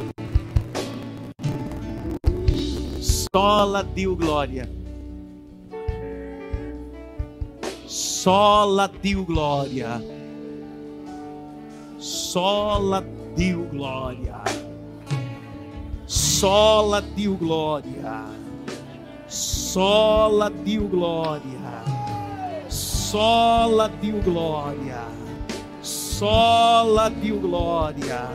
Sola deu glória. Sola deu glória. Sola deu glória. Sola deu glória. Sola deu glória. Sola deu glória. Sola deu glória.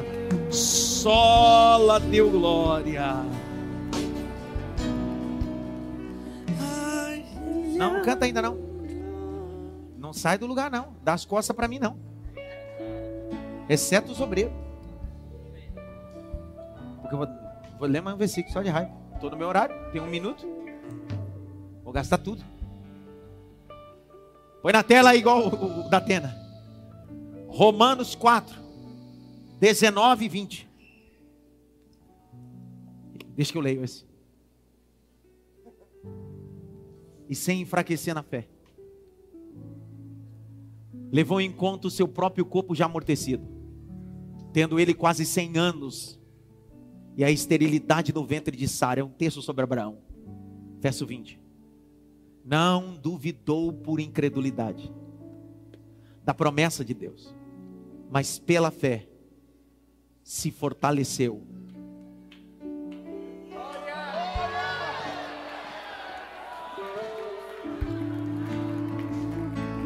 Sola deu glória. Não, não canta ainda não. Não sai do lugar não. Dá as costas para mim não. Exceto os obreiros. Porque eu vou, vou ler mais um versículo só de raiva. Estou no meu horário, tem um minuto. Vou gastar tudo. Põe na tela igual o, o da Atena. Romanos 4, 19 e 20. Deixa que eu leio esse. E sem enfraquecer na fé. Levou em conta o seu próprio corpo já amortecido, tendo ele quase 100 anos, e a esterilidade no ventre de Sara. É um texto sobre Abraão. Verso 20. Não duvidou por incredulidade da promessa de Deus, mas pela fé se fortaleceu.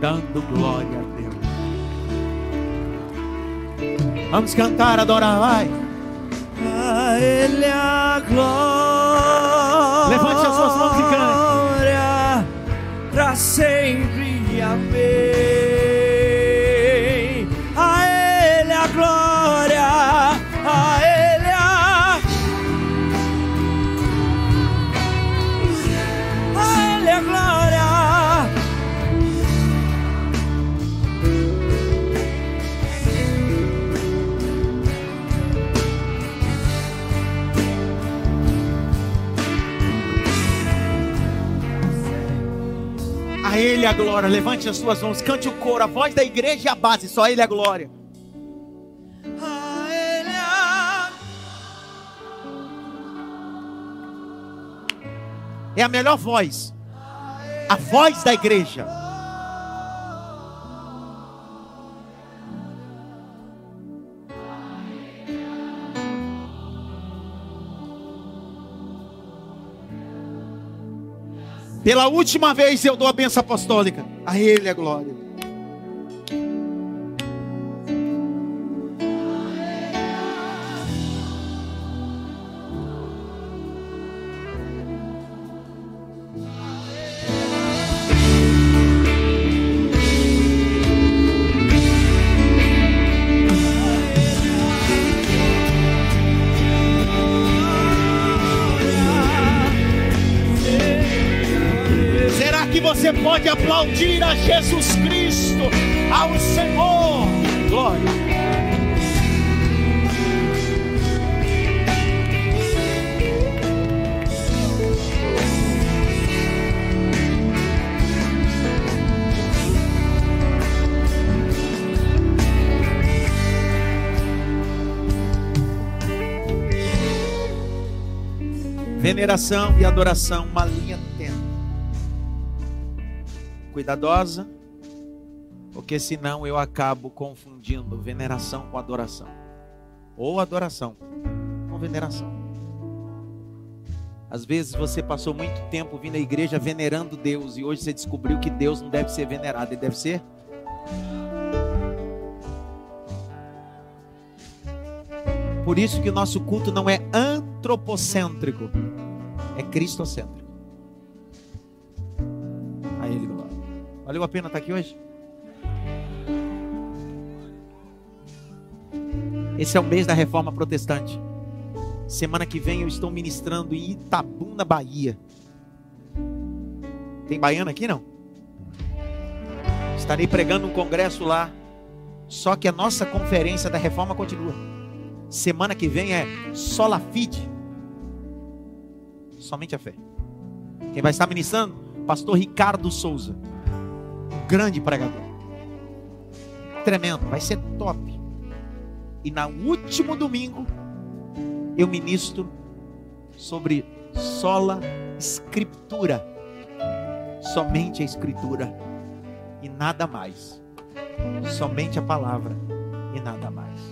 Dando glória Vamos cantar, adorar, vai. A Ele a glória. A glória. Levante as suas mãos, cante o coro, a voz da igreja e a base, só Ele a glória. A Ele a. É a melhor voz. A voz da igreja. Pela última vez eu dou a benção apostólica. A Ele a glória. Jesus Cristo, ao Senhor? Glória. Veneração e adoração, uma linha cuidadosa, porque senão eu acabo confundindo veneração com adoração, ou adoração com veneração. Às vezes você passou muito tempo vindo à igreja venerando Deus e hoje você descobriu que Deus não deve ser venerado, ele deve ser Por isso que o nosso culto não é antropocêntrico, é cristocêntrico. Valeu a pena estar aqui hoje? Esse é o mês da reforma protestante. Semana que vem eu estou ministrando em Itabuna, Bahia. Tem baiana aqui não? Estarei pregando um congresso lá. Só que a nossa conferência da reforma continua. Semana que vem é Sola Fide. Somente a fé. Quem vai estar ministrando? Pastor Ricardo Souza. Um grande pregador. Tremendo, vai ser top. E no último domingo, eu ministro sobre sola escritura. Somente a escritura e nada mais. Somente a palavra e nada mais.